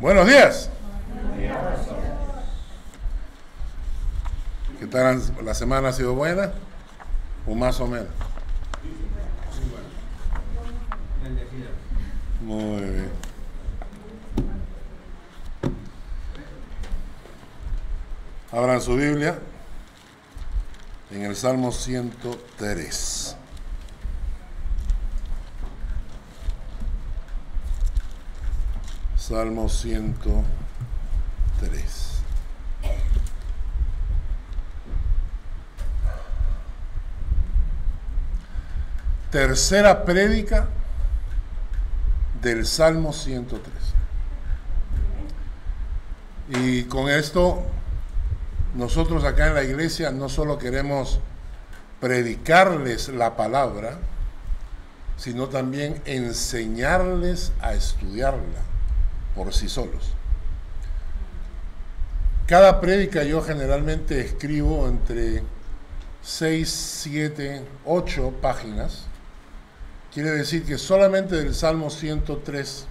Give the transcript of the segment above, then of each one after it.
Buenos días. ¿Qué tal? ¿La semana ha sido buena? ¿O más o menos? Muy bien. Abran su Biblia en el Salmo 103. Salmo 103. Tercera prédica del Salmo 103. Y con esto, nosotros acá en la iglesia no solo queremos predicarles la palabra, sino también enseñarles a estudiarla por sí solos. Cada prédica yo generalmente escribo entre 6, 7, 8 páginas. Quiere decir que solamente del Salmo 103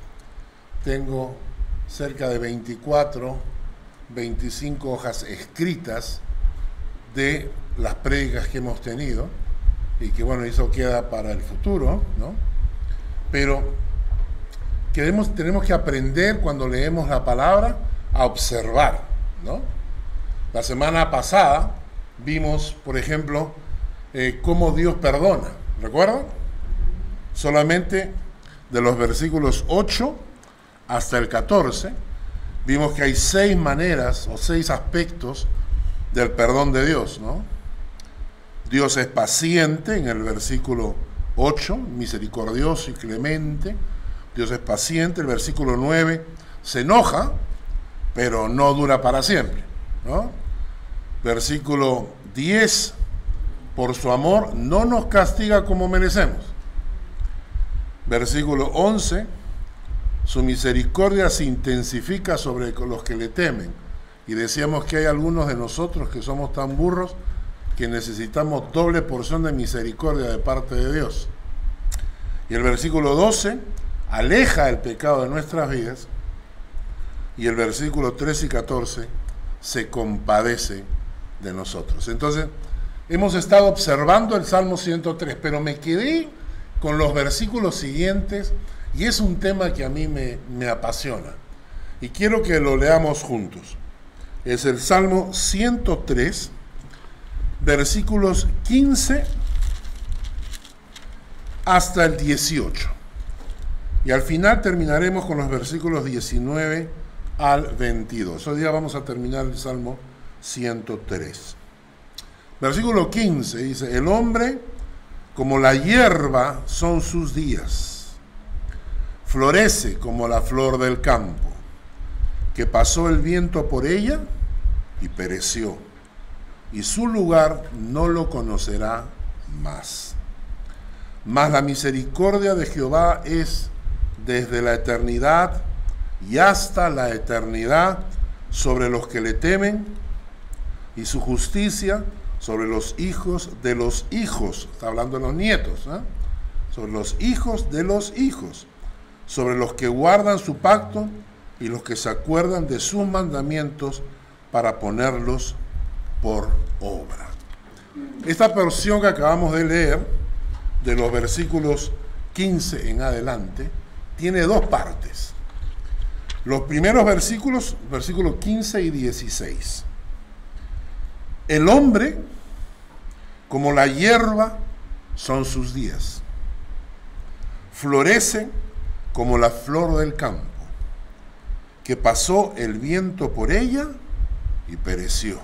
tengo cerca de 24, 25 hojas escritas de las prédicas que hemos tenido y que bueno, eso queda para el futuro, ¿no? Pero tenemos que aprender cuando leemos la palabra a observar, ¿no? La semana pasada vimos, por ejemplo, eh, cómo Dios perdona, ¿recuerdan? Solamente de los versículos 8 hasta el 14, vimos que hay seis maneras o seis aspectos del perdón de Dios, ¿no? Dios es paciente en el versículo 8, misericordioso y clemente, Dios es paciente, el versículo 9 se enoja, pero no dura para siempre. ¿no? Versículo 10, por su amor no nos castiga como merecemos. Versículo 11, su misericordia se intensifica sobre los que le temen. Y decíamos que hay algunos de nosotros que somos tan burros que necesitamos doble porción de misericordia de parte de Dios. Y el versículo 12, aleja el pecado de nuestras vidas. Y el versículo 13 y 14 se compadece de nosotros. Entonces, hemos estado observando el Salmo 103, pero me quedé con los versículos siguientes y es un tema que a mí me, me apasiona. Y quiero que lo leamos juntos. Es el Salmo 103, versículos 15 hasta el 18. Y al final terminaremos con los versículos 19 al 22. Hoy día vamos a terminar el Salmo 103. Versículo 15 dice, el hombre como la hierba son sus días, florece como la flor del campo, que pasó el viento por ella y pereció, y su lugar no lo conocerá más. Mas la misericordia de Jehová es desde la eternidad y hasta la eternidad sobre los que le temen y su justicia sobre los hijos de los hijos, está hablando de los nietos, ¿eh? sobre los hijos de los hijos, sobre los que guardan su pacto y los que se acuerdan de sus mandamientos para ponerlos por obra. Esta porción que acabamos de leer, de los versículos 15 en adelante, tiene dos partes. Los primeros versículos, versículos 15 y 16. El hombre, como la hierba, son sus días. Florece como la flor del campo, que pasó el viento por ella y pereció.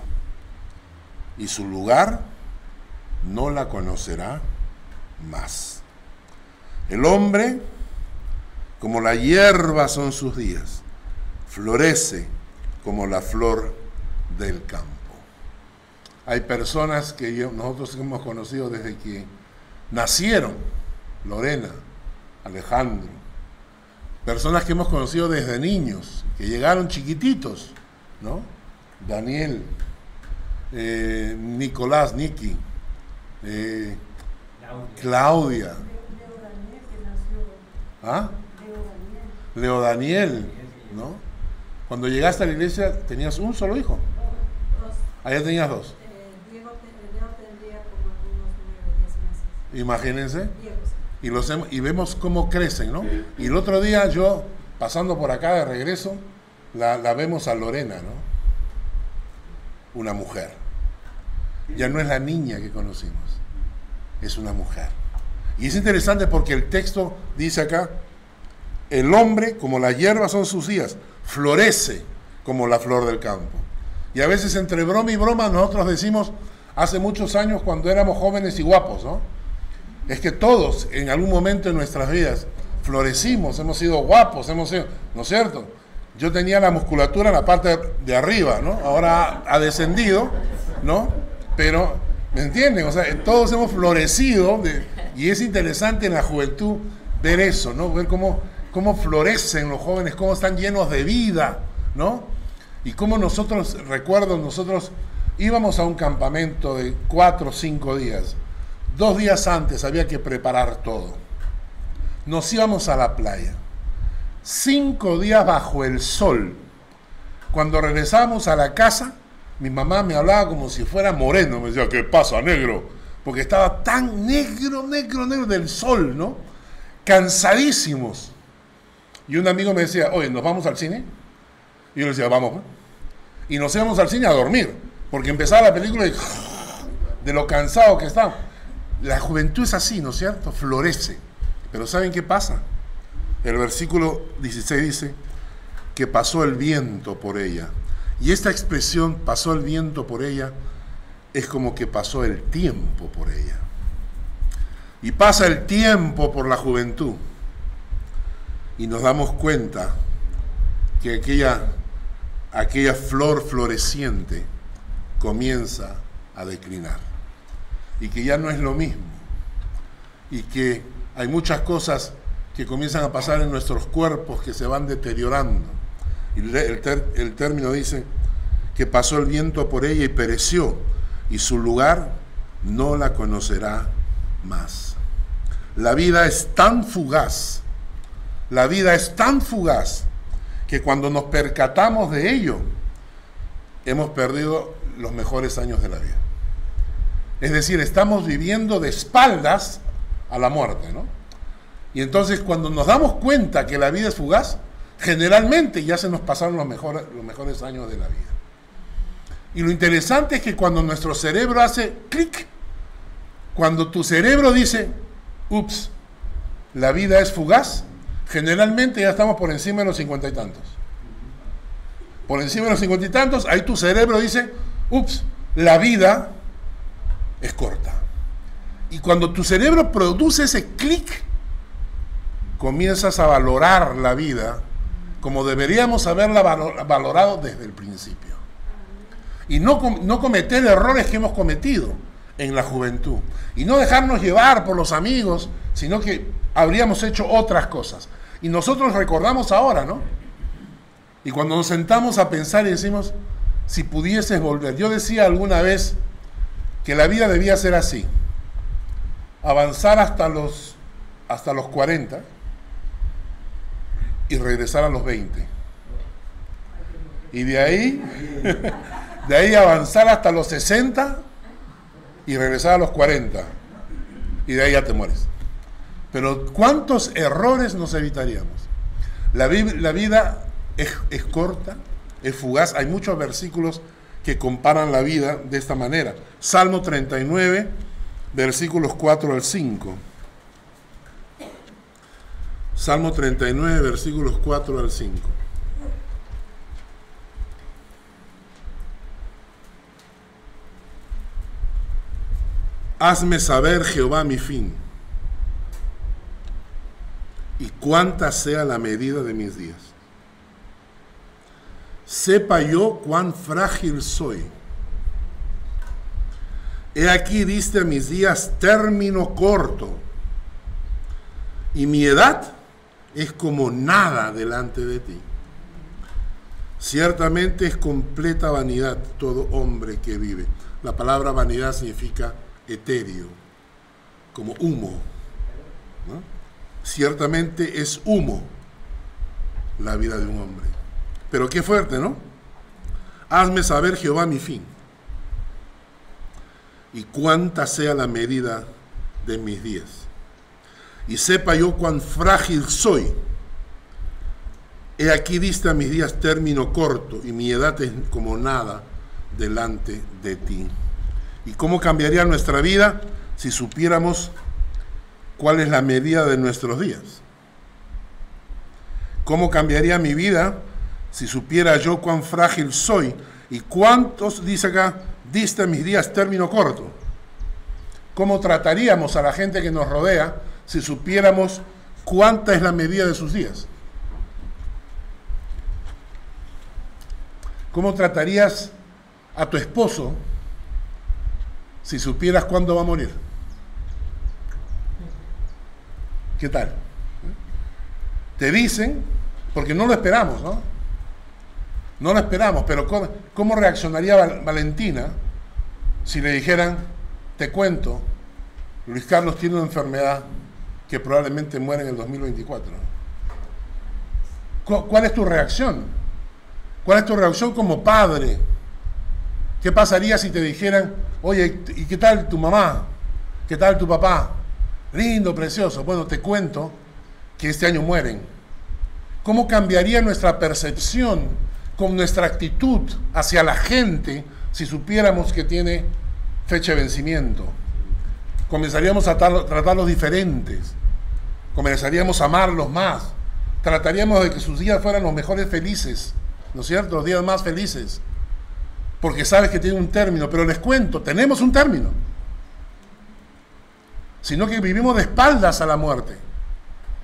Y su lugar no la conocerá más. El hombre como la hierba son sus días, florece como la flor del campo. Hay personas que nosotros hemos conocido desde que nacieron, Lorena, Alejandro, personas que hemos conocido desde niños, que llegaron chiquititos, ¿no? Daniel, eh, Nicolás, Niki, eh, Claudia. ¿Ah? Leo Daniel, ¿no? Cuando llegaste a la iglesia, ¿tenías un solo hijo? Allá tenías dos. Imagínense. Y, los, y vemos cómo crecen, ¿no? Y el otro día yo, pasando por acá de regreso, la, la vemos a Lorena, ¿no? Una mujer. Ya no es la niña que conocimos, es una mujer. Y es interesante porque el texto dice acá, el hombre, como la hierba son sus días, florece como la flor del campo. Y a veces entre broma y broma nosotros decimos, hace muchos años cuando éramos jóvenes y guapos, ¿no? Es que todos en algún momento en nuestras vidas florecimos, hemos sido guapos, hemos sido, ¿no es cierto? Yo tenía la musculatura en la parte de arriba, ¿no? Ahora ha descendido, ¿no? Pero, ¿me entienden? O sea, todos hemos florecido de- y es interesante en la juventud ver eso, ¿no? Ver cómo, cómo florecen los jóvenes, cómo están llenos de vida, ¿no? Y cómo nosotros, recuerdo, nosotros íbamos a un campamento de cuatro o cinco días. Dos días antes había que preparar todo. Nos íbamos a la playa. Cinco días bajo el sol. Cuando regresamos a la casa, mi mamá me hablaba como si fuera moreno. Me decía, ¿qué pasa, negro? Porque estaba tan negro, negro, negro del sol, ¿no? Cansadísimos. Y un amigo me decía, oye, ¿nos vamos al cine? Y yo le decía, vamos. pues". Y nos íbamos al cine a dormir. Porque empezaba la película y de lo cansado que estaba. La juventud es así, ¿no es cierto? Florece. Pero ¿saben qué pasa? El versículo 16 dice que pasó el viento por ella. Y esta expresión, pasó el viento por ella, es como que pasó el tiempo por ella. Y pasa el tiempo por la juventud. Y nos damos cuenta que aquella, aquella flor floreciente comienza a declinar y que ya no es lo mismo y que hay muchas cosas que comienzan a pasar en nuestros cuerpos que se van deteriorando. Y el, el término dice que pasó el viento por ella y pereció y su lugar no la conocerá más. La vida es tan fugaz, la vida es tan fugaz que cuando nos percatamos de ello, hemos perdido los mejores años de la vida. Es decir, estamos viviendo de espaldas a la muerte, ¿no? Y entonces cuando nos damos cuenta que la vida es fugaz, generalmente ya se nos pasaron los mejores, los mejores años de la vida. Y lo interesante es que cuando nuestro cerebro hace clic, cuando tu cerebro dice, ups, la vida es fugaz, generalmente ya estamos por encima de los cincuenta y tantos. Por encima de los cincuenta y tantos, ahí tu cerebro dice, ups, la vida es corta. Y cuando tu cerebro produce ese clic, comienzas a valorar la vida como deberíamos haberla valo- valorado desde el principio. Y no, no cometer errores que hemos cometido en la juventud. Y no dejarnos llevar por los amigos, sino que habríamos hecho otras cosas. Y nosotros recordamos ahora, ¿no? Y cuando nos sentamos a pensar y decimos, si pudieses volver. Yo decía alguna vez que la vida debía ser así. Avanzar hasta los, hasta los 40 y regresar a los 20. Y de ahí, de ahí avanzar hasta los 60 y regresar a los 40. Y de ahí ya te mueres. Pero ¿cuántos errores nos evitaríamos? La, la vida es, es corta, es fugaz. Hay muchos versículos que comparan la vida de esta manera. Salmo 39, versículos 4 al 5. Salmo 39, versículos 4 al 5. Hazme saber, Jehová, mi fin, y cuánta sea la medida de mis días. Sepa yo cuán frágil soy. He aquí diste a mis días término corto, y mi edad es como nada delante de ti. Ciertamente es completa vanidad todo hombre que vive. La palabra vanidad significa etéreo, como humo. ¿no? Ciertamente es humo la vida de un hombre. Pero qué fuerte, ¿no? Hazme saber, Jehová, mi fin. Y cuánta sea la medida de mis días. Y sepa yo cuán frágil soy. He aquí diste a mis días término corto y mi edad es como nada delante de ti. ¿Y cómo cambiaría nuestra vida si supiéramos cuál es la medida de nuestros días? ¿Cómo cambiaría mi vida si supiera yo cuán frágil soy y cuántos, dice acá, diste mis días término corto? ¿Cómo trataríamos a la gente que nos rodea si supiéramos cuánta es la medida de sus días? ¿Cómo tratarías a tu esposo si supieras cuándo va a morir? ¿Qué tal? Te dicen, porque no lo esperamos, ¿no? No lo esperamos, pero ¿cómo, reaccionaría Valentina si le dijeran, te cuento, Luis Carlos tiene una enfermedad que probablemente muere en el 2024? ¿Cuál es tu reacción? ¿Cuál es tu reacción como padre? ¿Qué pasaría si te dijeran, oye, ¿y qué tal tu mamá? ¿Qué tal tu papá? Lindo, precioso. Bueno, te cuento que este año mueren. ¿Cómo cambiaría nuestra percepción con nuestra actitud hacia la gente si supiéramos que tiene fecha de vencimiento? Comenzaríamos a tratarlos diferentes. Comenzaríamos a amarlos más. Trataríamos de que sus días fueran los mejores felices. ¿No es cierto? Los días más felices porque sabes que tiene un término, pero les cuento, tenemos un término, sino que vivimos de espaldas a la muerte.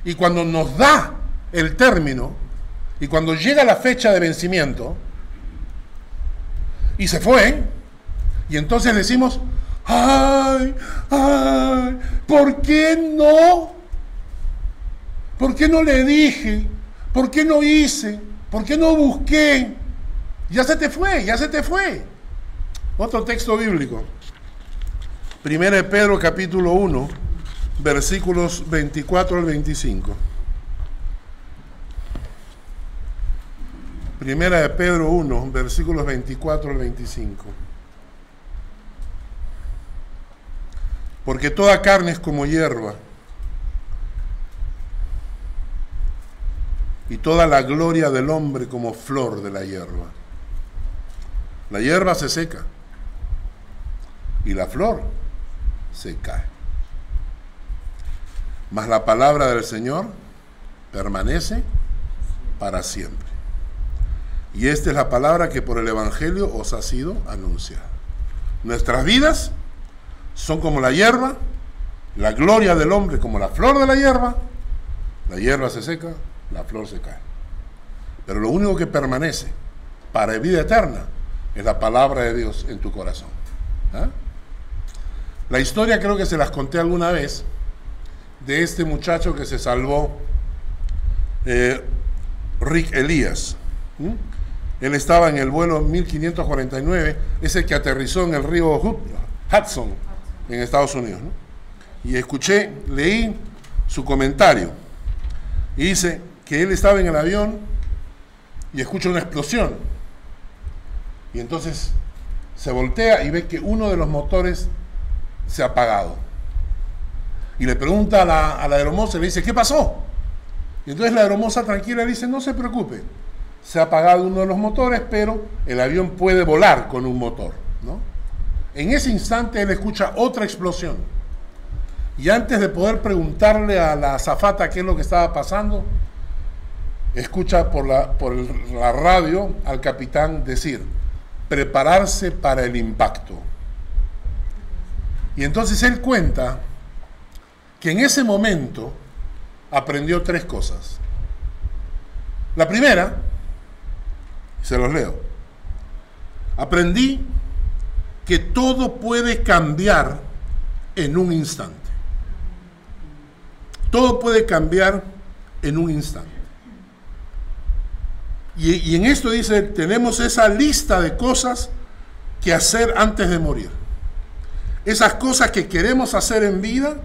Y cuando nos da el término, y cuando llega la fecha de vencimiento, y se fue, y entonces decimos, ay, ay, ¿por qué no? ¿Por qué no le dije? ¿Por qué no hice? ¿Por qué no busqué? Ya se te fue, ya se te fue. Otro texto bíblico. Primera de Pedro capítulo 1, versículos 24 al 25. Primera de Pedro 1, versículos 24 al 25. Porque toda carne es como hierba, y toda la gloria del hombre como flor de la hierba. La hierba se seca y la flor se cae. Mas la palabra del Señor permanece para siempre. Y esta es la palabra que por el Evangelio os ha sido anunciada. Nuestras vidas son como la hierba, la gloria del hombre como la flor de la hierba. La hierba se seca, la flor se cae. Pero lo único que permanece para vida eterna es la palabra de Dios en tu corazón. ¿ah? La historia creo que se las conté alguna vez de este muchacho que se salvó, eh, Rick Elías. Él estaba en el vuelo 1549, ese que aterrizó en el río Hudson, en Estados Unidos. Y escuché, leí su comentario. Y dice que él estaba en el avión y escucha una explosión y entonces se voltea y ve que uno de los motores se ha apagado. Y le pregunta a la, a la y le dice, ¿qué pasó? Y entonces la aeromoza tranquila le dice, no se preocupe, se ha apagado uno de los motores, pero el avión puede volar con un motor. ¿no? En ese instante él escucha otra explosión. Y antes de poder preguntarle a la azafata qué es lo que estaba pasando, escucha por la, por la radio al capitán decir, prepararse para el impacto. Y entonces él cuenta que en ese momento aprendió tres cosas. La primera, se los leo, aprendí que todo puede cambiar en un instante. Todo puede cambiar en un instante. Y, en esto dice, tenemos esa lista de cosas que hacer antes de morir. Esas cosas que queremos hacer en vida.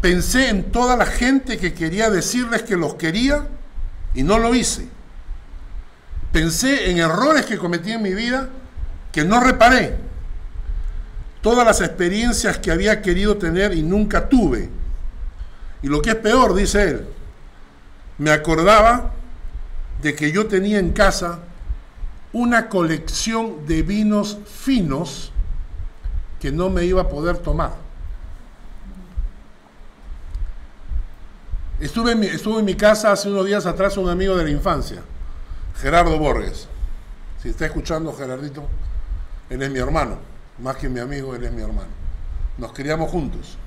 Pensé en toda la gente que quería decirles que los quería y no lo hice. Pensé en errores que cometí en mi vida que no reparé. Todas las experiencias que había querido tener y nunca tuve. Y lo que es peor, dice él, me acordaba de que yo tenía en casa una colección de vinos finos que no me iba a poder tomar. Estuve en mi, estuve en mi casa hace unos días atrás un amigo de la infancia, Gerardo Borges. Si está escuchando, Gerardito, él es mi hermano. Más que mi amigo, él es mi hermano. Nos criamos juntos.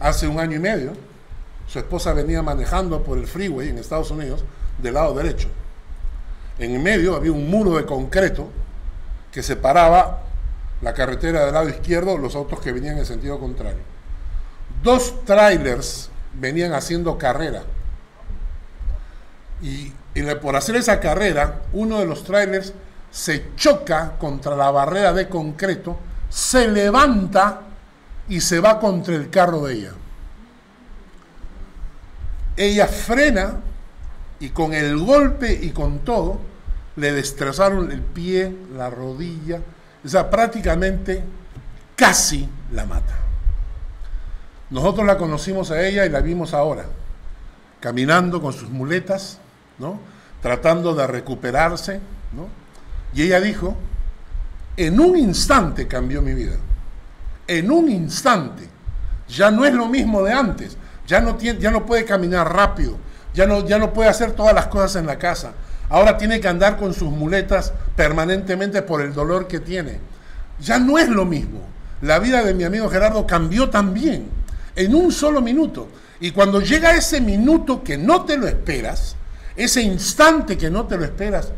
Hace un año y medio, su esposa venía manejando por el freeway en Estados Unidos del lado derecho. En medio había un muro de concreto que separaba la carretera del lado izquierdo los autos que venían en sentido contrario. Dos trailers venían haciendo carrera. Y, por hacer esa carrera, uno de los trailers se choca contra la barrera de concreto, se levanta y se va contra el carro de ella. Ella frena y con el golpe y con todo le destrozaron el pie, la rodilla, o sea, prácticamente casi la mata. Nosotros la conocimos a ella y la vimos ahora, caminando con sus muletas, ¿no? Tratando de recuperarse, ¿no? Y ella dijo, en un instante cambió mi vida. En un instante. Ya no es lo mismo de antes. Ya no, tiene, ya no puede caminar rápido. Ya no, ya no puede hacer todas las cosas en la casa. Ahora tiene que andar con sus muletas permanentemente por el dolor que tiene. Ya no es lo mismo. La vida de mi amigo Gerardo cambió también en un solo minuto. Y cuando llega ese minuto que no te lo esperas, ese instante que no te lo esperas,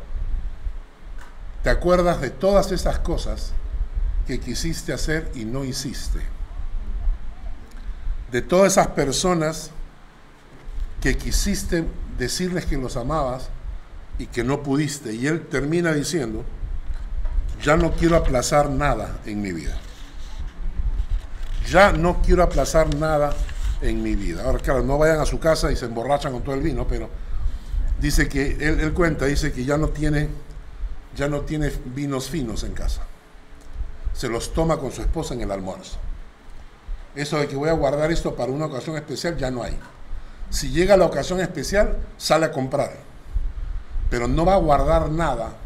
te acuerdas de todas esas cosas que quisiste hacer y no hiciste. De todas esas personas que quisiste decirles que los amabas y que no pudiste. Y él termina diciendo, ya no quiero aplazar nada en mi vida ya no quiero aplazar nada en mi vida. Ahora, claro, no vayan a su casa y se emborrachan con todo el vino, pero dice que, él, cuenta, dice que ya no tiene, ya no tiene vinos finos en casa. Se los toma con su esposa en el almuerzo. Eso de que voy a guardar esto para una ocasión especial, ya no hay. Si llega la ocasión especial, sale a comprar. Pero no va a guardar nada,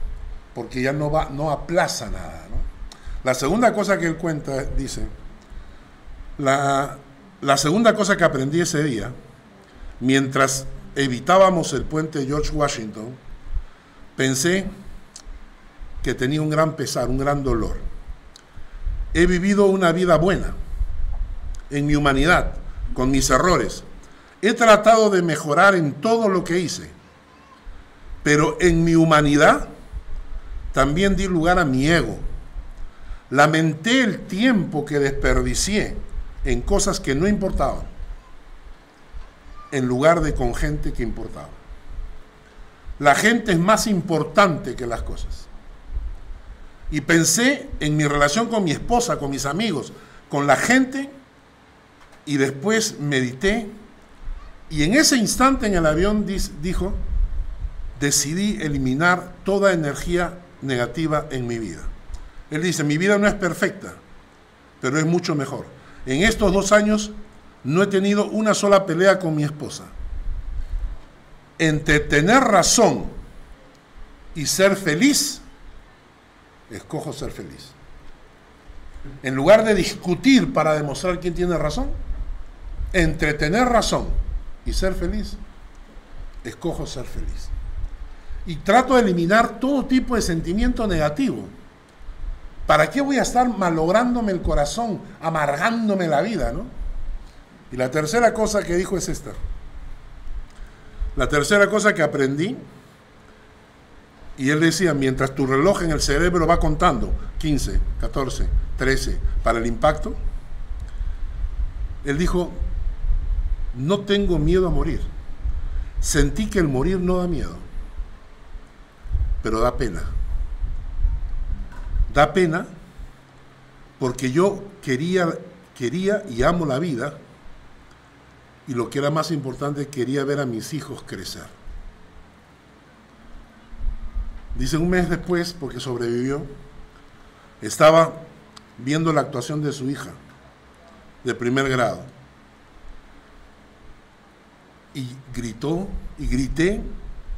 porque ya no va, no aplaza nada. La segunda cosa que él cuenta, dice, la, segunda cosa que aprendí ese día, mientras evitábamos el puente George Washington, pensé que tenía un gran pesar, un gran dolor. He vivido una vida buena en mi humanidad, con mis errores. He tratado de mejorar en todo lo que hice, pero en mi humanidad también di lugar a mi ego. Lamenté el tiempo que desperdicié en cosas que no importaban, en lugar de con gente que importaba. La gente es más importante que las cosas. Y pensé en mi relación con mi esposa, con mis amigos, con la gente, y después medité, y en ese instante en el avión dijo, decidí eliminar toda energía negativa en mi vida. Él dice, mi vida no es perfecta, pero es mucho mejor. En estos dos años no he tenido una sola pelea con mi esposa. Entre tener razón y ser feliz, escojo ser feliz. En lugar de discutir para demostrar quién tiene razón, entre tener razón y ser feliz, escojo ser feliz. Y trato de eliminar todo tipo de sentimiento negativo ¿Para qué voy a estar malográndome el corazón, amargándome la vida, no? Y la tercera cosa que dijo es esta. La tercera cosa que aprendí, y él decía, mientras tu reloj en el cerebro va contando, 15, 14, 13, para el impacto, él dijo, no tengo miedo a morir. Sentí que el morir no da miedo, pero da pena. Da pena porque yo quería, quería y amo la vida y lo que era más importante, quería ver a mis hijos crecer. Dice un mes después, porque sobrevivió, estaba viendo la actuación de su hija de primer grado. Y gritó y grité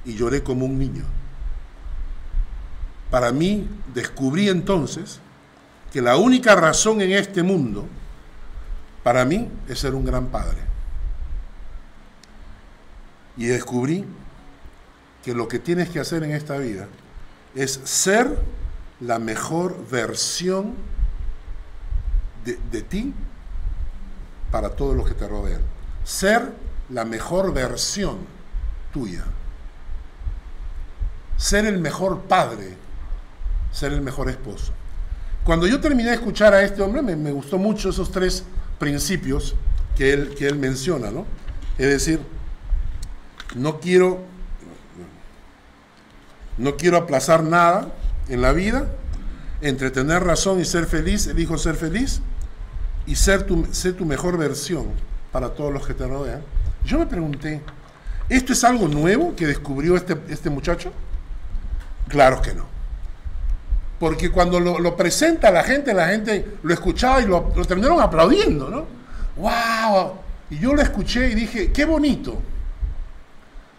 y lloré como un niño. Para mí descubrí entonces que la única razón en este mundo para mí es ser un gran padre. Y descubrí que lo que tienes que hacer en esta vida es ser la mejor versión de, de ti para todos los que te rodean. Ser la mejor versión tuya. Ser el mejor padre. Ser el mejor esposo. Cuando yo terminé de escuchar a este hombre, me, gustó mucho esos tres principios que él, que él menciona, ¿no? Es decir, no quiero, no quiero aplazar nada en la vida, entre tener razón y ser feliz, elijo ser feliz y ser tu, ser tu mejor versión para todos los que te rodean. Yo me pregunté, ¿esto es algo nuevo que descubrió este, este muchacho? Claro que no. Porque cuando lo, lo presenta la gente, la gente lo escuchaba y lo, terminaron aplaudiendo, ¿no? ¡Wow! Y yo lo escuché y dije, qué bonito.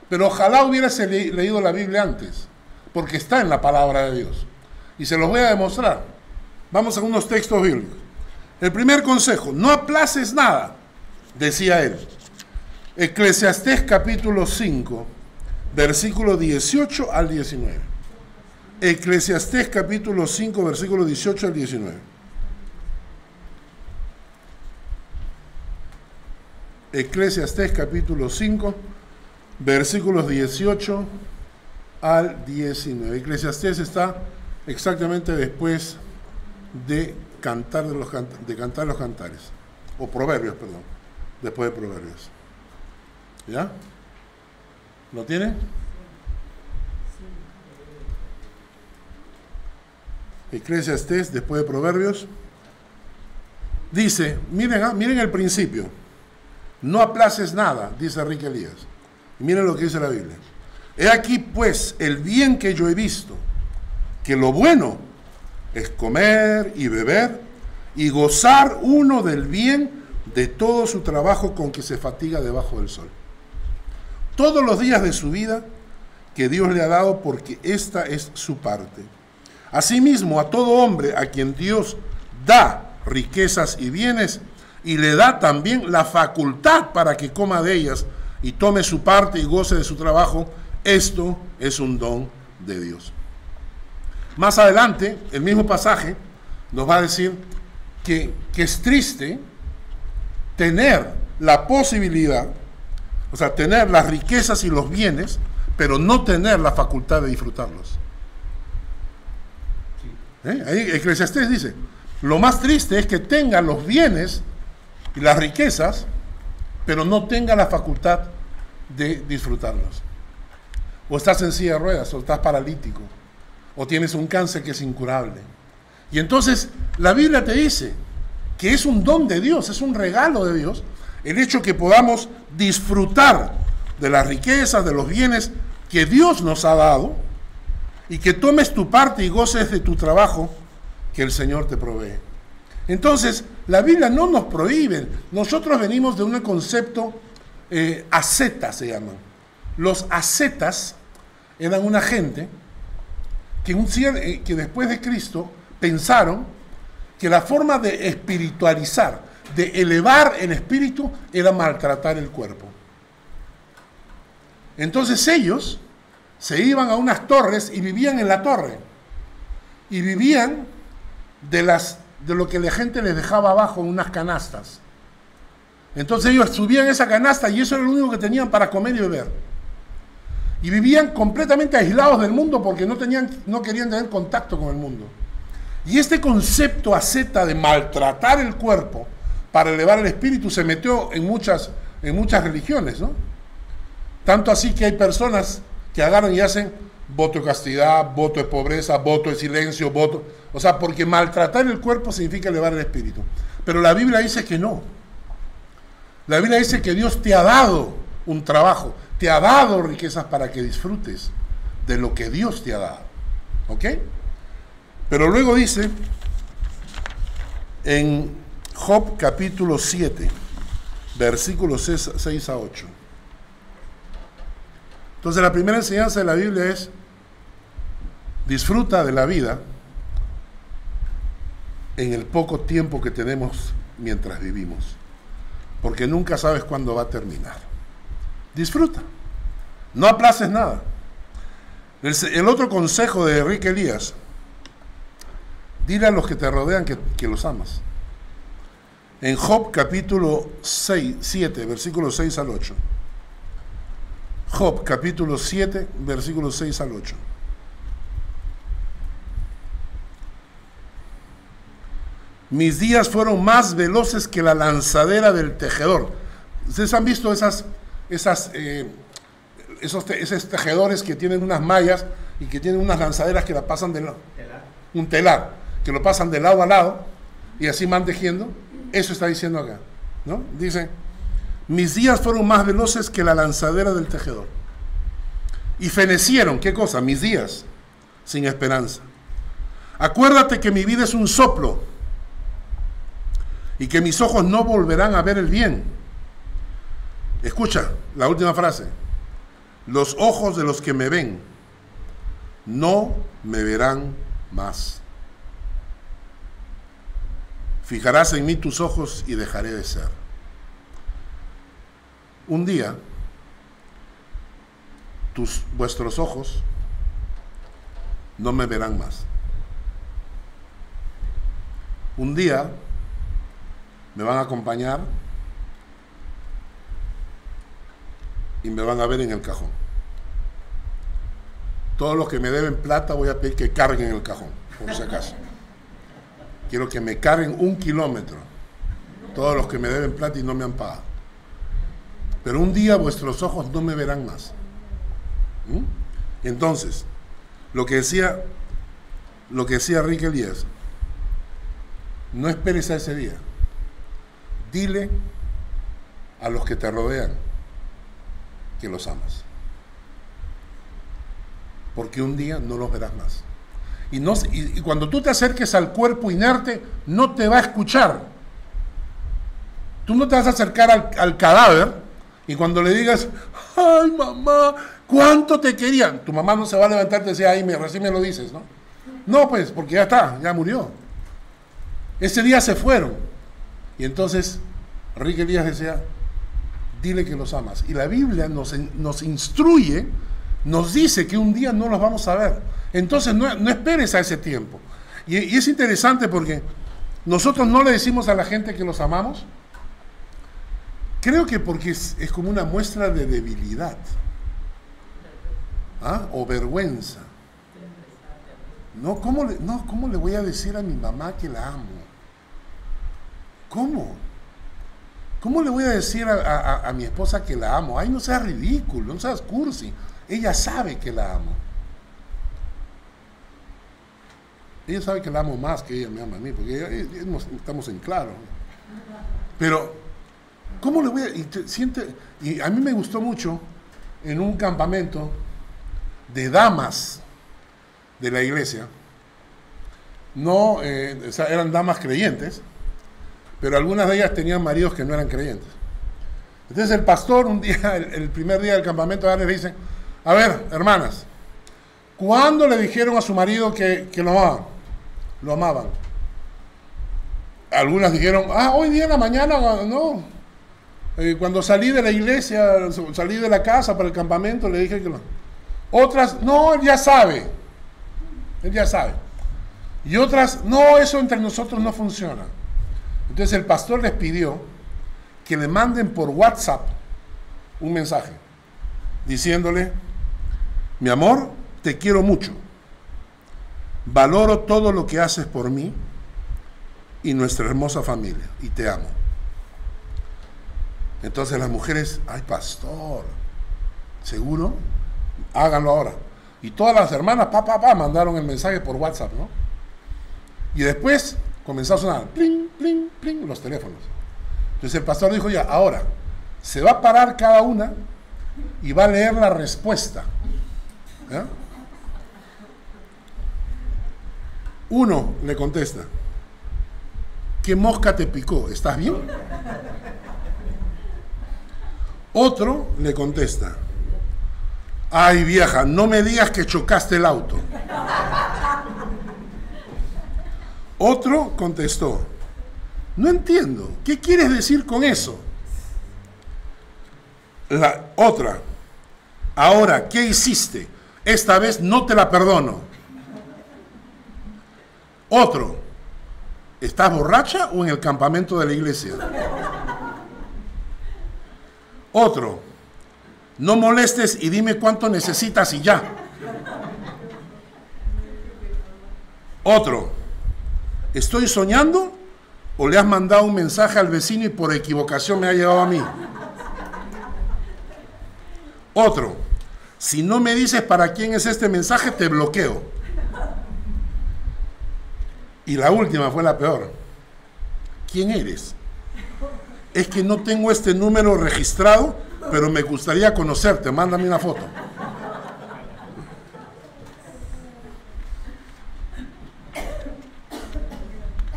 Pero ojalá hubiese le- leído la Biblia antes, porque está en la palabra de Dios. Y se los voy a demostrar. Vamos a unos textos bíblicos. El primer consejo, no aplaces nada, decía él. Eclesiastés capítulo 5, versículo 18 al 19. Eclesiastés capítulo 5, versículo 18 al 19. Eclesiastés capítulo 5, versículos 18 al 19. Eclesiastés está exactamente después de cantar, los, de cantar los cantares, o proverbios, perdón, después de proverbios. ¿Ya? ¿Lo tiene? Eclesiastés, después de Proverbios, dice, miren, ah, miren el principio, no aplaces nada, dice Enrique Elías. Y miren lo que dice la Biblia. He aquí pues el bien que yo he visto, que lo bueno es comer y beber y gozar uno del bien de todo su trabajo con que se fatiga debajo del sol. Todos los días de su vida que Dios le ha dado porque esta es su parte. Asimismo, a todo hombre a quien Dios da riquezas y bienes y le da también la facultad para que coma de ellas y tome su parte y goce de su trabajo, esto es un don de Dios. Más adelante, el mismo pasaje nos va a decir que, que es triste tener la posibilidad, o sea, tener las riquezas y los bienes, pero no tener la facultad de disfrutarlos. ¿Eh? Ahí Eclesiastés dice, lo más triste es que tenga los bienes y las riquezas, pero no tenga la facultad de disfrutarlos. O estás en silla de ruedas, o estás paralítico, o tienes un cáncer que es incurable. Y entonces la Biblia te dice que es un don de Dios, es un regalo de Dios, el hecho que podamos disfrutar de las riquezas, de los bienes que Dios nos ha dado, y que tomes tu parte y goces de tu trabajo que el Señor te provee. Entonces, la Biblia no nos prohíbe. Nosotros venimos de un concepto eh, asceta, se llaman. Los ascetas eran una gente que, un eh, que después de Cristo pensaron que la forma de espiritualizar, de elevar el espíritu, era maltratar el cuerpo. Entonces ellos se iban a unas torres y vivían en la torre. Y vivían de, las, de lo que la gente les dejaba abajo en unas canastas. Entonces ellos subían esa canasta y eso era lo único que tenían para comer y beber. Y vivían completamente aislados del mundo porque no, tenían, no querían tener contacto con el mundo. Y este concepto asceta de maltratar el cuerpo para elevar el espíritu se metió en muchas, en muchas religiones, ¿no? Tanto así que hay personas que agarran y hacen voto de castidad, voto de pobreza, voto de silencio, voto... O sea, porque maltratar el cuerpo significa elevar el espíritu. Pero la Biblia dice que no. La Biblia dice que Dios te ha dado un trabajo, te ha dado riquezas para que disfrutes de lo que Dios te ha dado. ¿Ok? Pero luego dice en Job capítulo 7, versículos 6 a 8. Entonces la primera enseñanza de la Biblia es, disfruta de la vida en el poco tiempo que tenemos mientras vivimos, porque nunca sabes cuándo va a terminar. Disfruta, no aplaces nada. El, otro consejo de Enrique Elías, dile a los que te rodean que, que los amas. En Job capítulo 6, 7, versículos 6 al 8. Job capítulo 7, versículos 6 al 8. Mis días fueron más veloces que la lanzadera del tejedor. Ustedes han visto esas, esas, eh, esos, esos, tejedores que tienen unas mallas y que tienen unas lanzaderas que la pasan de lado. Un telar, que lo pasan de lado a lado y así van tejiendo. Eso está diciendo acá. ¿no? Dice, mis días fueron más veloces que la lanzadera del tejedor. Y fenecieron, ¿qué cosa? Mis días, sin esperanza. Acuérdate que mi vida es un soplo y que mis ojos no volverán a ver el bien. Escucha la última frase. Los ojos de los que me ven no me verán más. Fijarás en mí tus ojos y dejaré de ser. Un día, tus, vuestros ojos no me verán más. Un día me van a acompañar y me van a ver en el cajón. Todos los que me deben plata voy a pedir que carguen el cajón, por si acaso. Quiero que me carguen un kilómetro. Todos los que me deben plata y no me han pagado. Pero un día vuestros ojos no me verán más. ¿Mm? Entonces, lo que decía, lo que decía Rick Elías, no esperes a ese día. Dile a los que te rodean que los amas. Porque un día no los verás más. Y, no, y, cuando tú te acerques al cuerpo inerte, no te va a escuchar. Tú no te vas a acercar al, al cadáver y cuando le digas, ay mamá, ¿cuánto te querían? Tu mamá no se va a levantar y te dice, ay, me, recién me lo dices, ¿no? No, pues, porque ya está, ya murió. Ese día se fueron. Y entonces, Enrique Díaz decía, dile que los amas. Y la Biblia nos, nos instruye, nos dice que un día no los vamos a ver. Entonces, no, esperes a ese tiempo. Y es interesante porque nosotros no le decimos a la gente que los amamos, Creo que porque es, como una muestra de debilidad ¿ah? o vergüenza. No ¿cómo, le, no, ¿cómo le voy a decir a mi mamá que la amo? ¿Cómo? ¿Cómo le voy a decir a, a, mi esposa que la amo? Ay, no seas ridículo, no seas cursi. Ella sabe que la amo. Ella sabe que la amo más que ella me ama a mí, porque estamos en claro. Pero ¿Cómo le voy a.? Y, siente, y a mí me gustó mucho en un campamento de damas de la iglesia. No, eh, eran damas creyentes, pero algunas de ellas tenían maridos que no eran creyentes. Entonces el pastor, un día, el, primer día del campamento, le dice: A ver, hermanas, ¿cuándo le dijeron a su marido que, que lo amaban? Lo amaban. Algunas dijeron: Ah, hoy día en la mañana, no, eh, cuando salí de la iglesia, salí de la casa para el campamento, le dije que no. Otras, no, él ya sabe. Él ya sabe. Y otras, no, eso entre nosotros no funciona. Entonces el pastor les pidió que le manden por WhatsApp un mensaje diciéndole, mi amor, te quiero mucho. Valoro todo lo que haces por mí y nuestra hermosa familia y te amo. Entonces las mujeres, ay pastor, ¿seguro? Háganlo ahora. Y todas las hermanas, pa, pa, pa, mandaron el mensaje por WhatsApp, ¿no? Y después comenzó a sonar, pling, pling, pling, los teléfonos. Entonces el pastor dijo ya, ahora, se va a parar cada una y va a leer la respuesta. Uno le contesta, ¿qué mosca te picó? ¿Estás bien? Otro le contesta, ay vieja, no me digas que chocaste el auto. Otro contestó, no entiendo, ¿qué quieres decir con eso? La otra, ahora, ¿qué hiciste? Esta vez no te la perdono. Otro, ¿estás borracha o en el campamento de la iglesia? Otro, no molestes y dime cuánto necesitas y ya. Otro, ¿estoy soñando o le has mandado un mensaje al vecino y por equivocación me ha llegado a mí? Otro, si no me dices para quién es este mensaje, te bloqueo. Y la última fue la peor. ¿Quién eres? Es que no tengo este número registrado, pero me gustaría conocerte. Mándame una foto.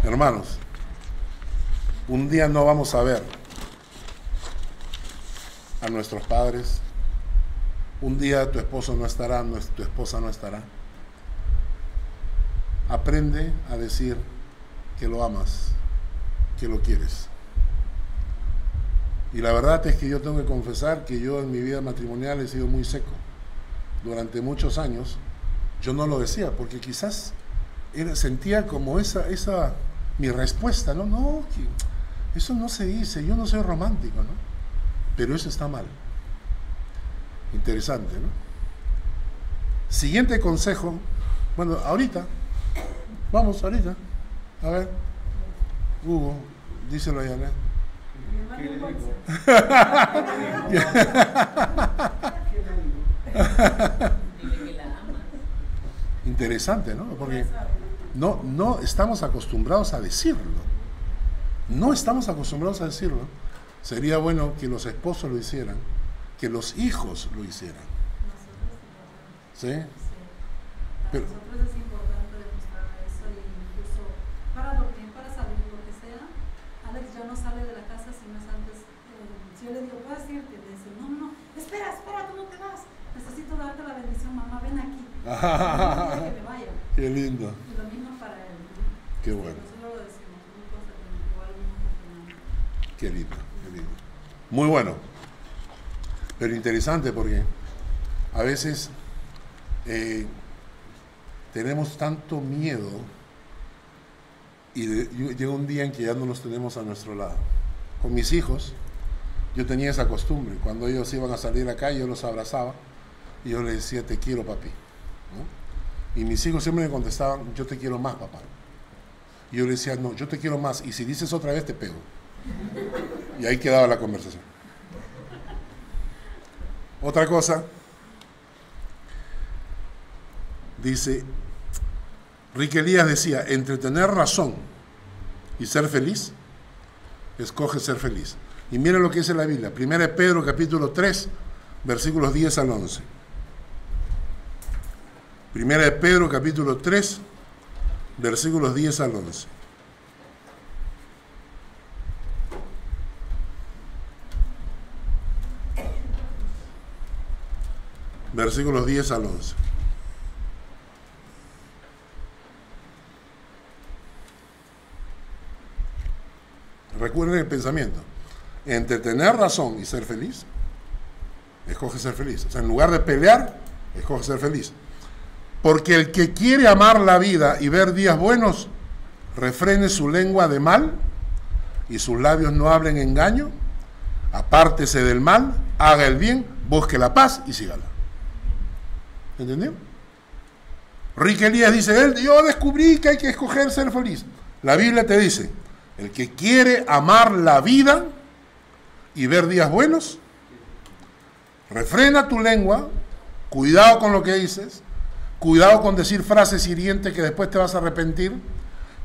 Hermanos, un día no vamos a ver a nuestros padres. Un día tu esposo no estará, tu esposa no estará. Aprende a decir que lo amas, que lo quieres. Y la verdad es que yo tengo que confesar que yo en mi vida matrimonial he sido muy seco. Durante muchos años yo no lo decía, porque quizás era, sentía como esa, esa, mi respuesta, no, no, eso no se dice, yo no soy romántico, ¿no? Pero eso está mal. Interesante, ¿no? Siguiente consejo, bueno, ahorita, vamos, ahorita, a ver, Hugo, díselo a Janet. Interesante, ¿no? Porque no, no estamos acostumbrados a decirlo. No estamos acostumbrados a decirlo. Sería bueno que los esposos lo hicieran, que los hijos lo hicieran. ¿Sí? Pero, nosotros es importante demostrar eso y incluso para dormir, para salir, lo que sea. Alex ya no sale de la casa si no es antes. Eh, si yo le digo, ¿puedes irte? Le dice, no, no, espera, espera, tú no te vas. Necesito darte la bendición, mamá, Qué lindo. Y lo mismo para él. Qué bueno. Qué lindo, qué lindo. Muy bueno. Pero interesante porque a veces eh, tenemos tanto miedo y llega un día en que ya no los tenemos a nuestro lado. Con mis hijos, yo tenía esa costumbre. Cuando ellos iban a salir a la calle, yo los abrazaba y yo les decía, te quiero, papi. Y mis hijos siempre me contestaban, yo te quiero más, papá. Y yo les decía, no, yo te quiero más. Y si dices otra vez, te pego. Y ahí quedaba la conversación. Otra cosa, dice, Elías decía, entre tener razón y ser feliz, escoge ser feliz. Y mira lo que dice la Biblia, 1 Pedro capítulo 3, versículos 10 al 11. 1 Pedro capítulo 3, versículos 10 al 11. Versículos 10 al 11. Recuerden el pensamiento. Entre tener razón y ser feliz, escoge ser feliz. O sea, en lugar de pelear, escoge ser feliz. Porque el que quiere amar la vida y ver días buenos, refrene su lengua de mal y sus labios no hablen engaño, apártese del mal, haga el bien, busque la paz y sígala. ¿Entendió? Rick Elías dice, él, yo descubrí que hay que escoger ser feliz. La Biblia te dice, el que quiere amar la vida y ver días buenos, refrena tu lengua, cuidado con lo que dices, cuidado con decir frases hirientes que después te vas a arrepentir,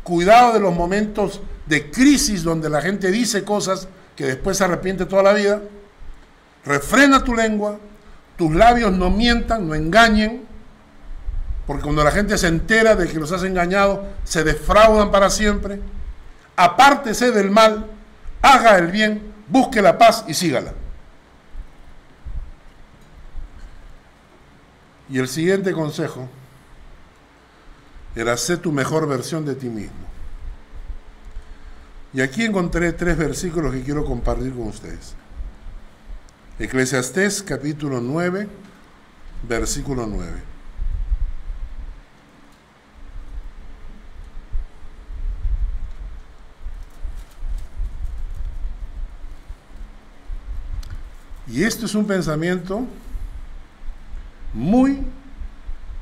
cuidado de los momentos de crisis donde la gente dice cosas que después se arrepiente toda la vida, refrena tu lengua, tus labios no mientan, no engañen, Porque cuando la gente se entera de que los has engañado, se defraudan para siempre. Apártese del mal, haga el bien, busque la paz y sígala. Y el siguiente consejo era ser tu mejor versión de ti mismo. Y aquí encontré tres versículos que quiero compartir con ustedes. Eclesiastés capítulo 9, versículo 9. Y esto es un pensamiento muy,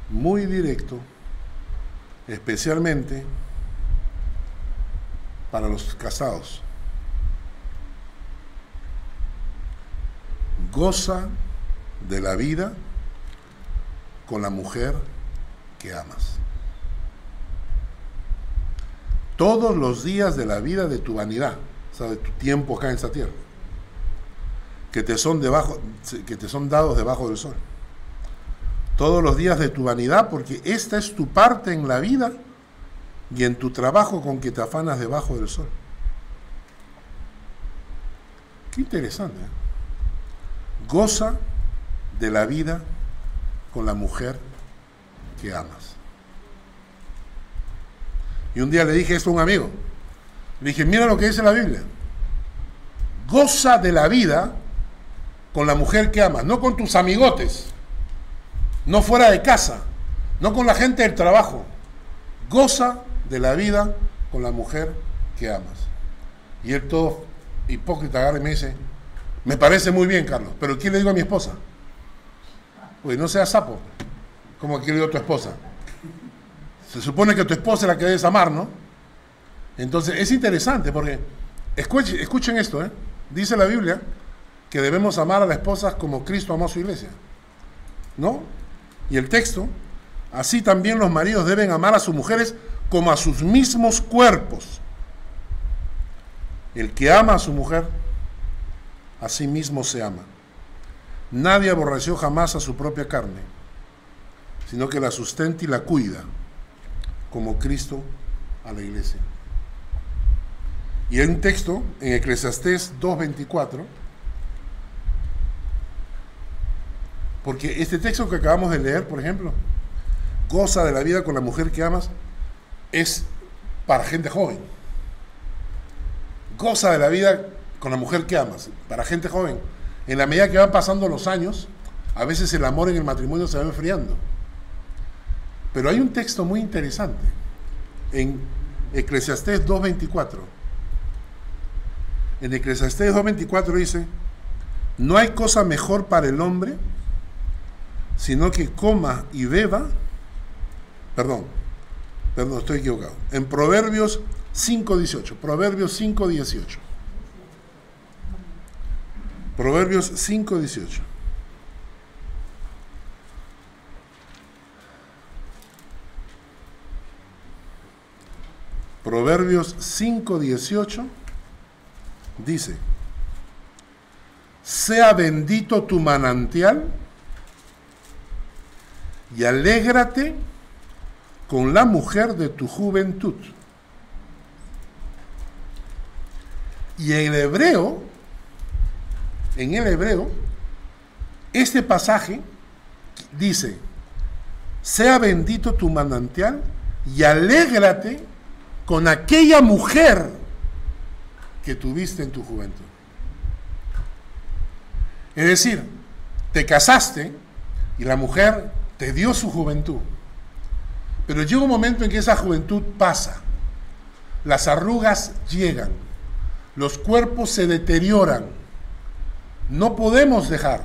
muy directo, especialmente para los casados. Goza de la vida con la mujer que amas. Todos los días de la vida de tu vanidad, o sea, de tu tiempo acá en esta tierra, que te son, debajo, que te son dados debajo del sol. Todos los días de tu vanidad, porque esta es tu parte en la vida y en tu trabajo con que te afanas debajo del sol. Qué interesante. ¿eh? Goza de la vida con la mujer que amas. Y un día le dije esto a un amigo. Le dije, mira lo que dice la Biblia. Goza de la vida con la mujer que amas, no con tus amigotes, no fuera de casa, no con la gente del trabajo. Goza de la vida con la mujer que amas. Y él todo hipócrita agarra y me dice, me parece muy bien, Carlos, pero ¿quién le digo a mi esposa? Pues no seas sapo, como que le a tu esposa. Se supone que tu esposa es la que debes amar, ¿no? Entonces es interesante porque, escuchen, escuchen esto, ¿eh? dice la Biblia que debemos amar a las esposas como Cristo amó a su iglesia. ¿No? Y el texto, así también los maridos deben amar a sus mujeres como a sus mismos cuerpos. El que ama a su mujer, a sí mismo se ama. Nadie aborreció jamás a su propia carne, sino que la sustenta y la cuida, como Cristo a la iglesia. Y hay un texto en Eclesiastés 2.24, porque este texto que acabamos de leer, por ejemplo, goza de la vida con la mujer que amas, es para gente joven. Goza de la vida con la mujer que amas, para gente joven. En la medida que van pasando los años, a veces el amor en el matrimonio se va enfriando. Pero hay un texto muy interesante en Eclesiastés 2.24. En Eclesiastés 2.24 dice, no hay cosa mejor para el hombre sino que coma y beba, perdón, Perdón, estoy equivocado. En Proverbios 5.18. Proverbios 5.18. Proverbios 5.18. Proverbios 5.18 dice, sea bendito tu manantial y alégrate con la mujer de tu juventud. Y en el hebreo, en el hebreo, este pasaje dice, sea bendito tu manantial y alégrate con aquella mujer que tuviste en tu juventud. Es decir, te casaste y la mujer te dio su juventud. Pero llega un momento en que esa juventud pasa, las arrugas llegan, los cuerpos se deterioran, no podemos dejar.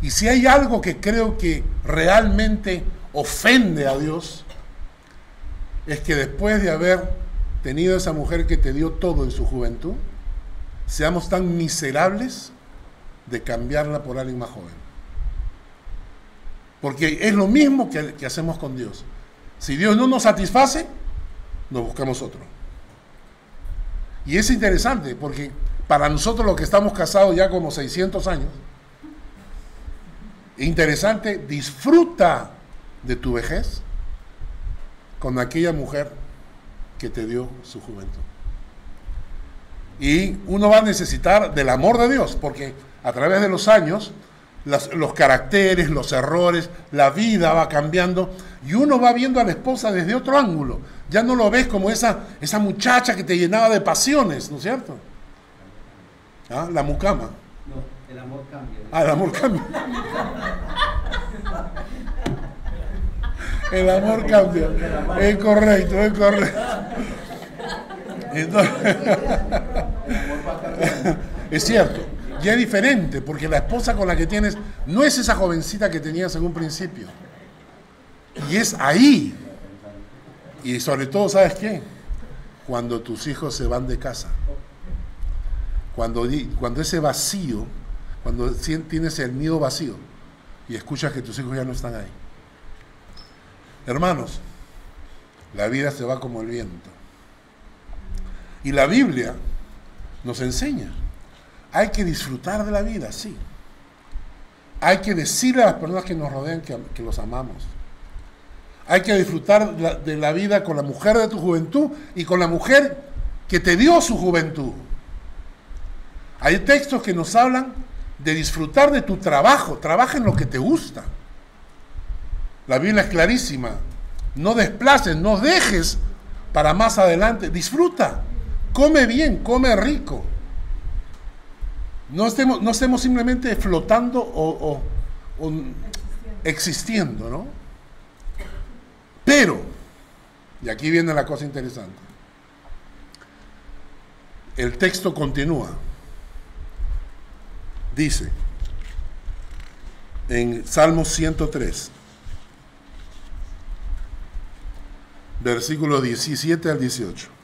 Y si hay algo que creo que realmente ofende a Dios, es que después de haber tenido esa mujer que te dio todo en su juventud, seamos tan miserables de cambiarla por alguien más joven. Porque es lo mismo que, hacemos con Dios. Si Dios no nos satisface, nos buscamos otro. Y es interesante porque para nosotros los que estamos casados ya como 600 años, interesante, disfruta de tu vejez con aquella mujer que te dio su juventud. Y uno va a necesitar del amor de Dios, porque a través de los años los caracteres, los errores, la vida va cambiando y uno va viendo a la esposa desde otro ángulo. Ya no lo ves como esa, esa muchacha que te llenaba de pasiones, ¿no es cierto? ¿Ah? La mucama. No, el amor cambia. Ah, el amor cambia. El amor cambia. Es correcto, es correcto. es cierto. Y es diferente, porque la esposa con la que tienes no es esa jovencita que tenías en un principio. Y es ahí. Y sobre todo, ¿sabes qué? Cuando tus hijos se van de casa. Cuando, cuando ese vacío, cuando tienes el nido vacío y escuchas que tus hijos ya no están ahí. Hermanos, la vida se va como el viento. Y la Biblia nos enseña hay que disfrutar de la vida, sí. Hay que decirle a las personas que nos rodean que, los amamos. Hay que disfrutar de la vida con la mujer de tu juventud y con la mujer que te dio su juventud. Hay textos que nos hablan de disfrutar de tu trabajo. Trabaja en lo que te gusta. La Biblia es clarísima. No desplaces, no dejes para más adelante. Disfruta. Come bien, come rico. No estemos, no estemos simplemente flotando o, existiendo, ¿no? Pero, y aquí viene la cosa interesante, el texto continúa. Dice, en Salmo 103, versículo 17 al 18.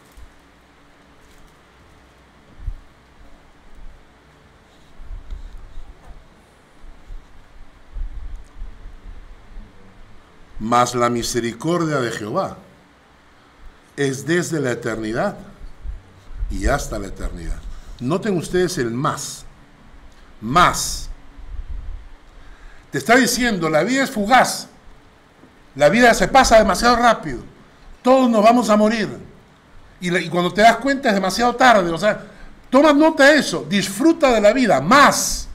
Mas la misericordia de Jehová es desde la eternidad y hasta la eternidad. Noten ustedes el más. Más. Te está diciendo, la vida es fugaz. La vida se pasa demasiado rápido. Todos nos vamos a morir. Y, y cuando te das cuenta es demasiado tarde. O sea, toma nota de eso. Disfruta de la vida. Más.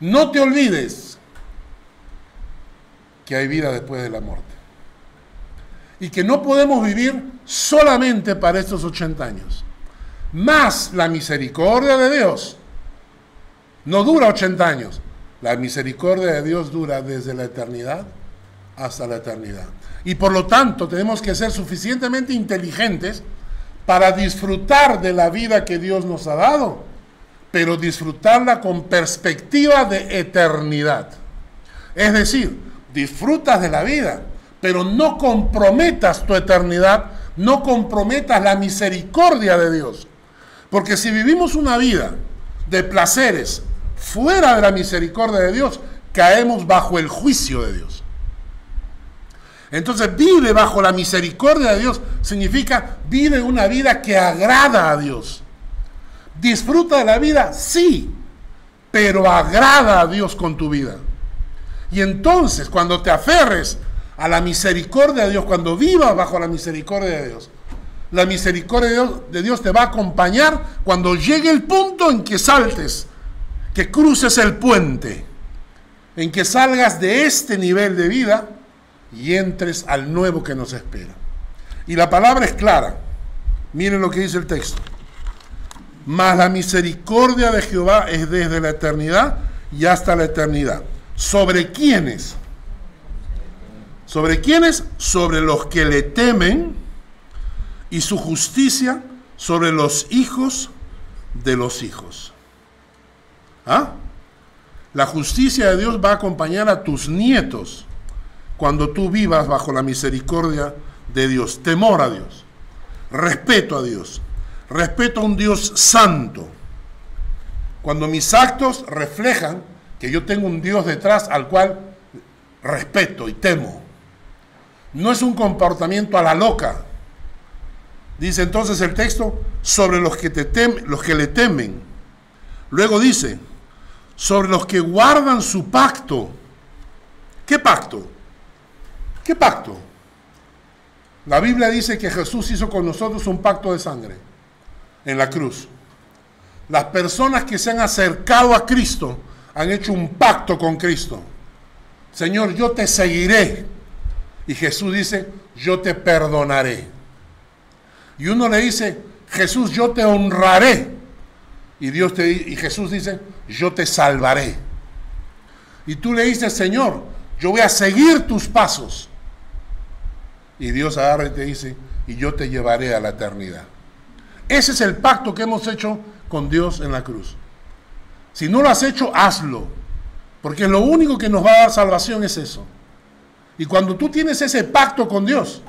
No te olvides que hay vida después de la muerte. Y que no podemos vivir solamente para estos 80 años. Más la misericordia de Dios no dura 80 años. La misericordia de Dios dura desde la eternidad hasta la eternidad. Y por lo tanto tenemos que ser suficientemente inteligentes para disfrutar de la vida que Dios nos ha dado, pero disfrutarla con perspectiva de eternidad. Es decir, disfrutas de la vida, pero no comprometas tu eternidad, no comprometas la misericordia de Dios. Porque si vivimos una vida de placeres fuera de la misericordia de Dios, caemos bajo el juicio de Dios. Entonces vive bajo la misericordia de Dios significa vive una vida que agrada a Dios. Disfruta de la vida, sí, pero agrada a Dios con tu vida. Y entonces, cuando te aferres a la misericordia de Dios, cuando vivas bajo la misericordia de Dios, la misericordia de Dios, te va a acompañar cuando llegue el punto en que saltes, que cruces el puente, en que salgas de este nivel de vida y entres al nuevo que nos espera. Y la palabra es clara. Miren lo que dice el texto. Mas la misericordia de Jehová es desde la eternidad y hasta la eternidad. ¿Sobre quiénes? ¿Sobre quiénes? Sobre los que le temen y su justicia sobre los hijos de los hijos. ¿Ah? La justicia de Dios va a acompañar a tus nietos cuando tú vivas bajo la misericordia de Dios, temor a Dios, respeto a Dios, respeto a un Dios santo. Cuando mis actos reflejan que yo tengo un Dios detrás al cual respeto y temo. No es un comportamiento a la loca. Dice entonces el texto sobre los que, te temen, los que le temen. Luego dice, sobre los que guardan su pacto. ¿Qué pacto? ¿Qué pacto? La Biblia dice que Jesús hizo con nosotros un pacto de sangre en la cruz. Las personas que se han acercado a Cristo han hecho un pacto con Cristo. Señor, yo te seguiré. Y Jesús dice, yo te perdonaré. Y uno le dice, Jesús, yo te honraré. Y Dios te y Jesús dice, yo te salvaré. Y tú le dices, Señor, yo voy a seguir tus pasos. Y Dios agarra y te dice, y yo te llevaré a la eternidad. Ese es el pacto que hemos hecho con Dios en la cruz. Si no lo has hecho, hazlo. Porque lo único que nos va a dar salvación es eso. Y cuando tú tienes ese pacto con Dios,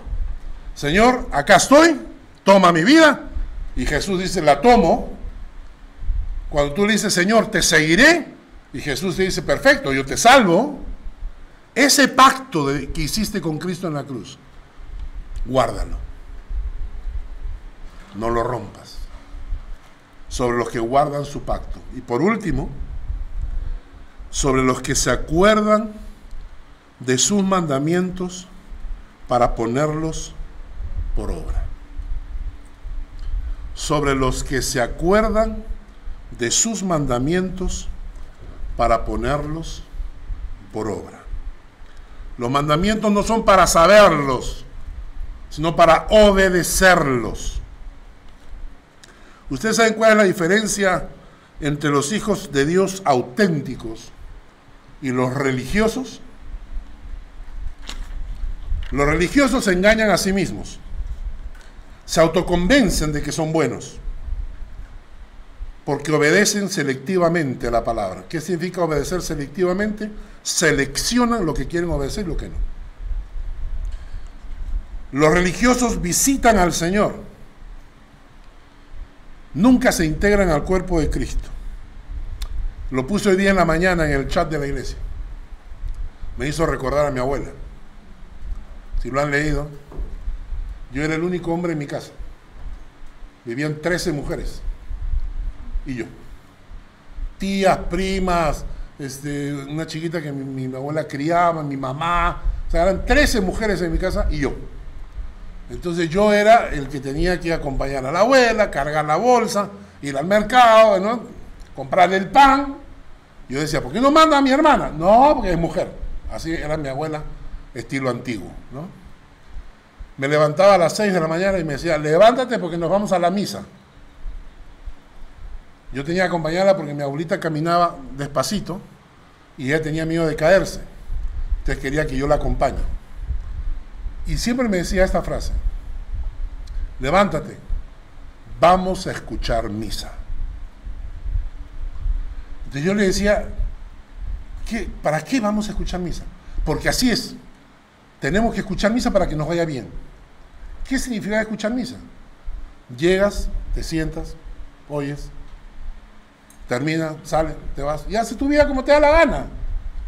Señor, acá estoy, toma mi vida. Y Jesús dice, la tomo. Cuando tú le dices, Señor, te seguiré. Y Jesús te dice, perfecto, yo te salvo. Ese pacto que hiciste con Cristo en la cruz guárdalo. No lo rompas. Sobre los que guardan su pacto. Y por último, sobre los que se acuerdan de sus mandamientos para ponerlos por obra. Sobre los que se acuerdan de sus mandamientos para ponerlos por obra. Los mandamientos no son para saberlos, sino para obedecerlos. ¿Ustedes saben cuál es la diferencia entre los hijos de Dios auténticos y los religiosos? Los religiosos se engañan a sí mismos, se autoconvencen de que son buenos, porque obedecen selectivamente a la palabra. ¿Qué significa obedecer selectivamente? Seleccionan lo que quieren obedecer y lo que no. Los religiosos visitan al Señor, nunca se integran al cuerpo de Cristo. Lo puse hoy día en la mañana en el chat de la iglesia. Me hizo recordar a mi abuela. Si lo han leído, yo era el único hombre en mi casa. Vivían 13 mujeres y yo. Tías, primas, este, una chiquita que mi, mi abuela criaba, mi mamá. O sea, eran 13 mujeres en mi casa y yo. Entonces yo era el que tenía que acompañar a la abuela, cargar la bolsa, ir al mercado, ¿no? comprarle el pan. Yo decía, ¿por qué no manda a mi hermana? No, porque es mujer. Así era mi abuela, estilo antiguo. Me levantaba a las 6 de la mañana y me decía, levántate porque nos vamos a la misa. Yo tenía que acompañarla porque mi abuelita caminaba despacito y ella tenía miedo de caerse. Entonces quería que yo la acompañe. Y siempre me decía esta frase, levántate, vamos a escuchar misa. Entonces yo le decía, ¿qué, ¿para qué vamos a escuchar misa? Porque así es, tenemos que escuchar misa para que nos vaya bien. ¿Qué significa escuchar misa? Llegas, te sientas, oyes, termina, sale, te vas, y haces tu vida como te da la gana.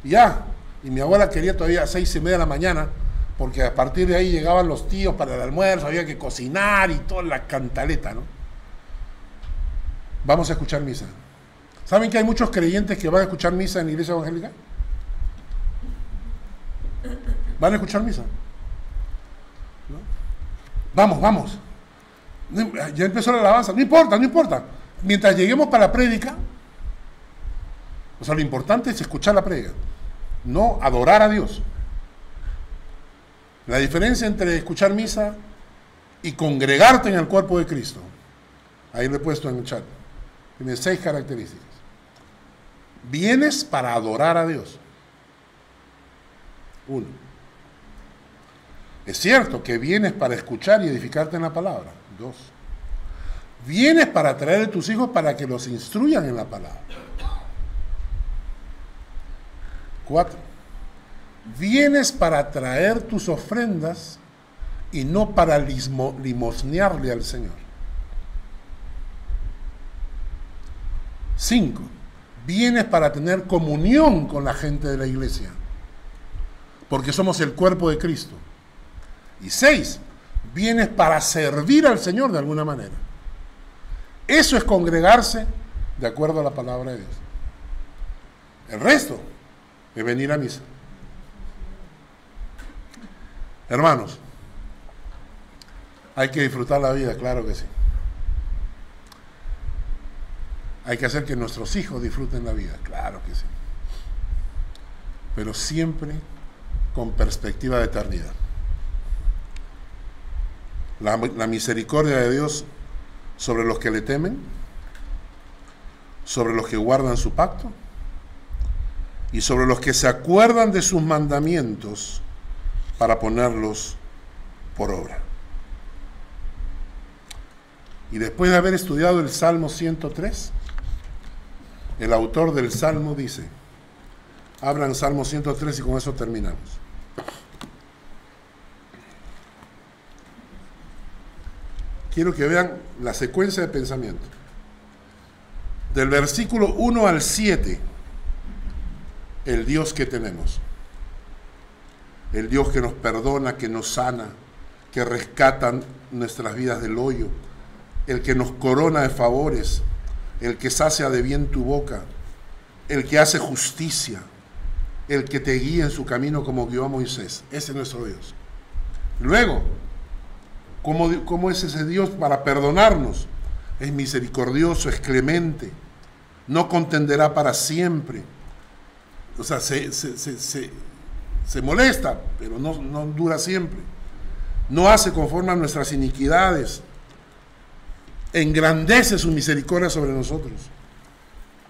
Ya. Y mi abuela quería todavía a seis y media de la mañana porque a partir de ahí llegaban los tíos para el almuerzo, había que cocinar y toda la cantaleta, ¿no? Vamos a escuchar misa. ¿Saben que hay muchos creyentes que van a escuchar misa en la iglesia evangélica? ¿Van a escuchar misa? Vamos, vamos. Ya empezó la alabanza. No importa, no importa. Mientras lleguemos para la prédica, o sea, lo importante es escuchar la prédica, no adorar a Dios. La diferencia entre escuchar misa y congregarte en el cuerpo de Cristo. Ahí lo he puesto en el chat. Tiene seis características. Vienes para adorar a Dios. Uno. Es cierto que vienes para escuchar y edificarte en la palabra. Dos. Vienes para traer a tus hijos para que los instruyan en la palabra. Cuatro vienes para traer tus ofrendas y no para limosnearle al Señor. Cinco, vienes para tener comunión con la gente de la iglesia, porque somos el cuerpo de Cristo. Y seis, vienes para servir al Señor de alguna manera. Eso es congregarse de acuerdo a la palabra de Dios. El resto es venir a misa. Hermanos, hay que disfrutar la vida, claro que sí. Hay que hacer que nuestros hijos disfruten la vida, claro que sí. Pero siempre con perspectiva de eternidad. La, la, misericordia de Dios sobre los que le temen, sobre los que guardan su pacto y sobre los que se acuerdan de sus mandamientos para ponerlos por obra. Y después de haber estudiado el Salmo 103, el autor del Salmo dice, hablan Salmo 103 y con eso terminamos. Quiero que vean la secuencia de pensamiento. Del versículo 1 al 7, el Dios que tenemos. El Dios que nos perdona, que nos sana, que rescata nuestras vidas del hoyo. El que nos corona de favores. El que sacia de bien tu boca. El que hace justicia. El que te guía en su camino como guió a Moisés. Ese es nuestro Dios. Luego, ¿cómo, cómo es ese Dios para perdonarnos? Es misericordioso, es clemente. No contenderá para siempre o sea, se, se, molesta, pero no, no dura siempre. No hace conforme a nuestras iniquidades. Engrandece su misericordia sobre nosotros.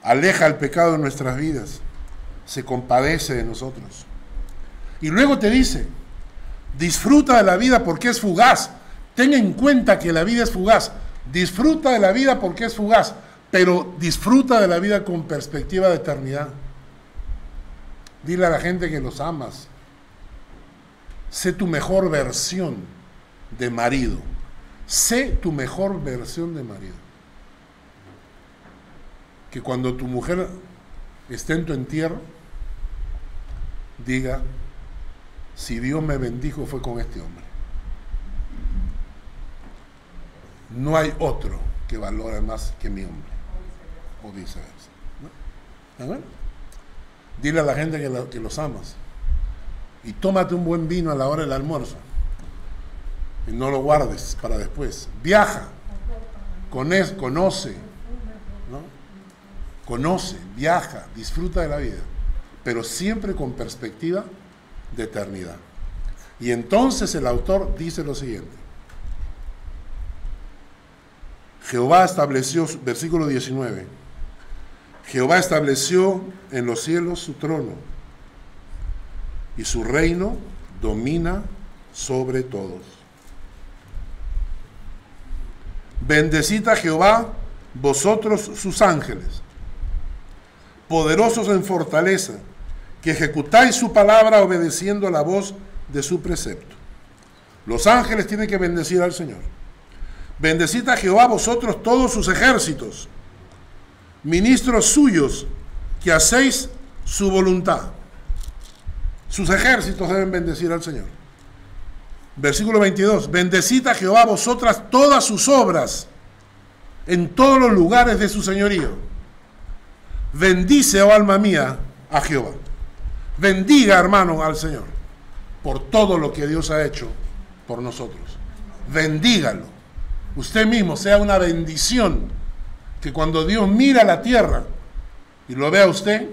Aleja el pecado de nuestras vidas. Se compadece de nosotros. Y luego te dice, disfruta de la vida porque es fugaz. Ten en cuenta que la vida es fugaz. Disfruta de la vida porque es fugaz, pero disfruta de la vida con perspectiva de eternidad. Dile a la gente que los amas. Sé tu mejor versión de marido. Sé tu mejor versión de marido. Que cuando tu mujer esté en tu entierro, diga, si Dios me bendijo fue con este hombre. No hay otro que valore más que mi hombre. O viceversa. ¿No? Dile a la gente que, los amas. Y tómate un buen vino a la hora del almuerzo. Y no lo guardes para después. Viaja. Conoce. Conoce. Conoce, viaja, disfruta de la vida. Pero siempre con perspectiva de eternidad. Y entonces el autor dice lo siguiente. Jehová estableció, versículo 19 Jehová estableció en los cielos su trono y su reino domina sobre todos. Bendecid a Jehová vosotros sus ángeles, poderosos en fortaleza, que ejecutáis su palabra obedeciendo la voz de su precepto. Los ángeles tienen que bendecir al Señor. Bendecid a Jehová vosotros todos sus ejércitos ministros suyos que hacéis su voluntad. Sus ejércitos deben bendecir al Señor. Versículo 22. Bendecid a Jehová vosotras todas sus obras en todos los lugares de su señorío. Bendice, oh alma mía, a Jehová. Bendiga, hermano, al Señor por todo lo que Dios ha hecho por nosotros. Bendígalo. Usted mismo sea una bendición que cuando Dios mira la tierra y lo vea usted,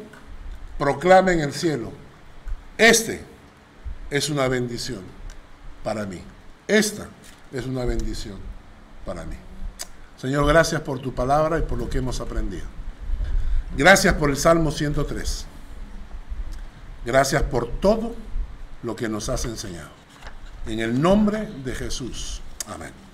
proclame en el cielo, este es una bendición para mí. Esta es una bendición para mí. Señor, gracias por tu palabra y por lo que hemos aprendido. Gracias por el Salmo 103. Gracias por todo lo que nos has enseñado. En el nombre de Jesús. Amén.